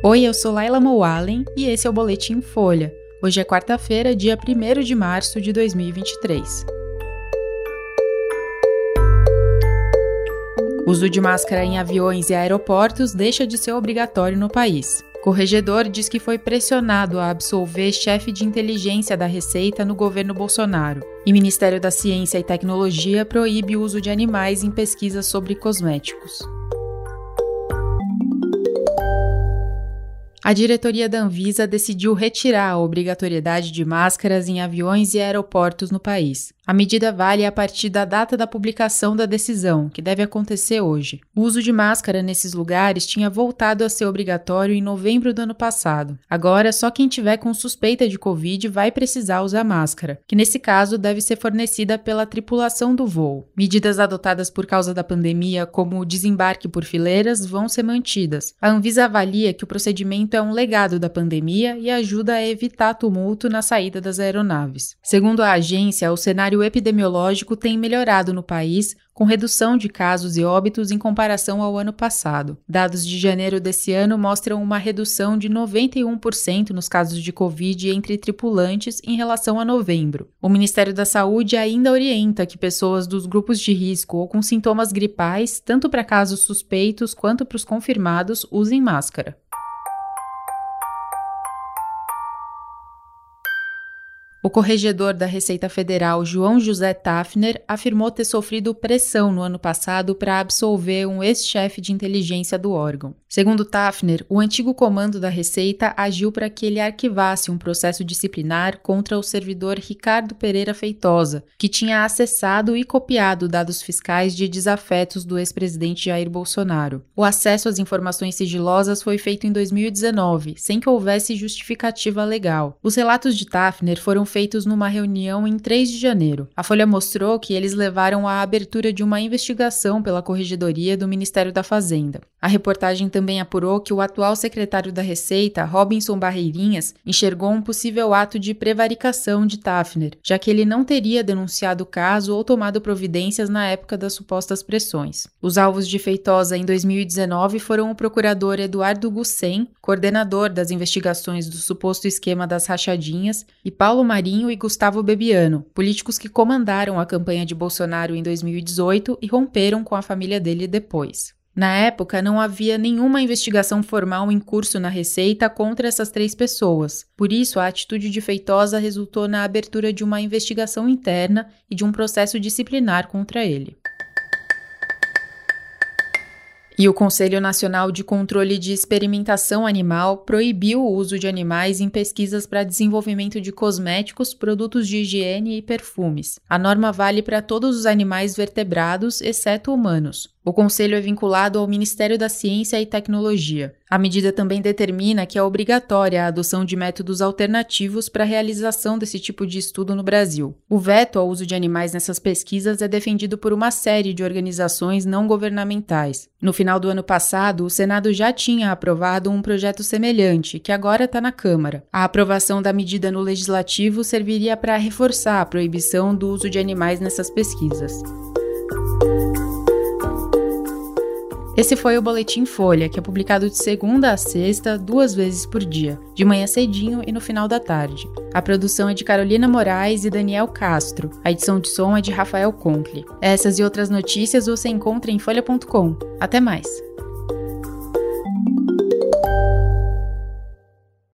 Oi, eu sou Laila Moalen e esse é o Boletim Folha. Hoje é quarta-feira, dia 1 de março de 2023. O uso de máscara em aviões e aeroportos deixa de ser obrigatório no país. Corregedor diz que foi pressionado a absolver chefe de inteligência da Receita no governo Bolsonaro. E Ministério da Ciência e Tecnologia proíbe o uso de animais em pesquisas sobre cosméticos. A diretoria da Anvisa decidiu retirar a obrigatoriedade de máscaras em aviões e aeroportos no país. A medida vale a partir da data da publicação da decisão, que deve acontecer hoje. O uso de máscara nesses lugares tinha voltado a ser obrigatório em novembro do ano passado. Agora, só quem tiver com suspeita de Covid vai precisar usar máscara, que nesse caso deve ser fornecida pela tripulação do voo. Medidas adotadas por causa da pandemia, como o desembarque por fileiras, vão ser mantidas. A Anvisa avalia que o procedimento é um legado da pandemia e ajuda a evitar tumulto na saída das aeronaves. Segundo a agência, o cenário epidemiológico tem melhorado no país, com redução de casos e óbitos em comparação ao ano passado. Dados de janeiro desse ano mostram uma redução de 91% nos casos de Covid entre tripulantes em relação a novembro. O Ministério da Saúde ainda orienta que pessoas dos grupos de risco ou com sintomas gripais, tanto para casos suspeitos quanto para os confirmados, usem máscara. O corregedor da Receita Federal, João José Tafner, afirmou ter sofrido pressão no ano passado para absolver um ex-chefe de inteligência do órgão. Segundo Tafner, o antigo comando da Receita agiu para que ele arquivasse um processo disciplinar contra o servidor Ricardo Pereira Feitosa, que tinha acessado e copiado dados fiscais de desafetos do ex-presidente Jair Bolsonaro. O acesso às informações sigilosas foi feito em 2019, sem que houvesse justificativa legal. Os relatos de Tafner foram feitos numa reunião em 3 de janeiro. A Folha mostrou que eles levaram à abertura de uma investigação pela Corregedoria do Ministério da Fazenda. A reportagem também apurou que o atual secretário da Receita, Robinson Barreirinhas, enxergou um possível ato de prevaricação de Tafner, já que ele não teria denunciado o caso ou tomado providências na época das supostas pressões. Os alvos de Feitosa em 2019 foram o procurador Eduardo Gussen, coordenador das investigações do suposto esquema das rachadinhas, e Paulo Marinho e Gustavo Bebiano, políticos que comandaram a campanha de Bolsonaro em 2018 e romperam com a família dele depois. Na época, não havia nenhuma investigação formal em curso na Receita contra essas três pessoas. Por isso, a atitude de Feitosa resultou na abertura de uma investigação interna e de um processo disciplinar contra ele. E o Conselho Nacional de Controle de Experimentação Animal proibiu o uso de animais em pesquisas para desenvolvimento de cosméticos, produtos de higiene e perfumes. A norma vale para todos os animais vertebrados, exceto humanos. O conselho é vinculado ao Ministério da Ciência e Tecnologia. A medida também determina que é obrigatória a adoção de métodos alternativos para a realização desse tipo de estudo no Brasil. O veto ao uso de animais nessas pesquisas é defendido por uma série de organizações não governamentais. No final do ano passado, o Senado já tinha aprovado um projeto semelhante, que agora está na Câmara. A aprovação da medida no legislativo serviria para reforçar a proibição do uso de animais nessas pesquisas. Esse foi o Boletim Folha, que é publicado de segunda a sexta, duas vezes por dia, de manhã cedinho e no final da tarde. A produção é de Carolina Moraes e Daniel Castro. A edição de som é de Rafael Conkle. Essas e outras notícias você encontra em folha.com. Até mais!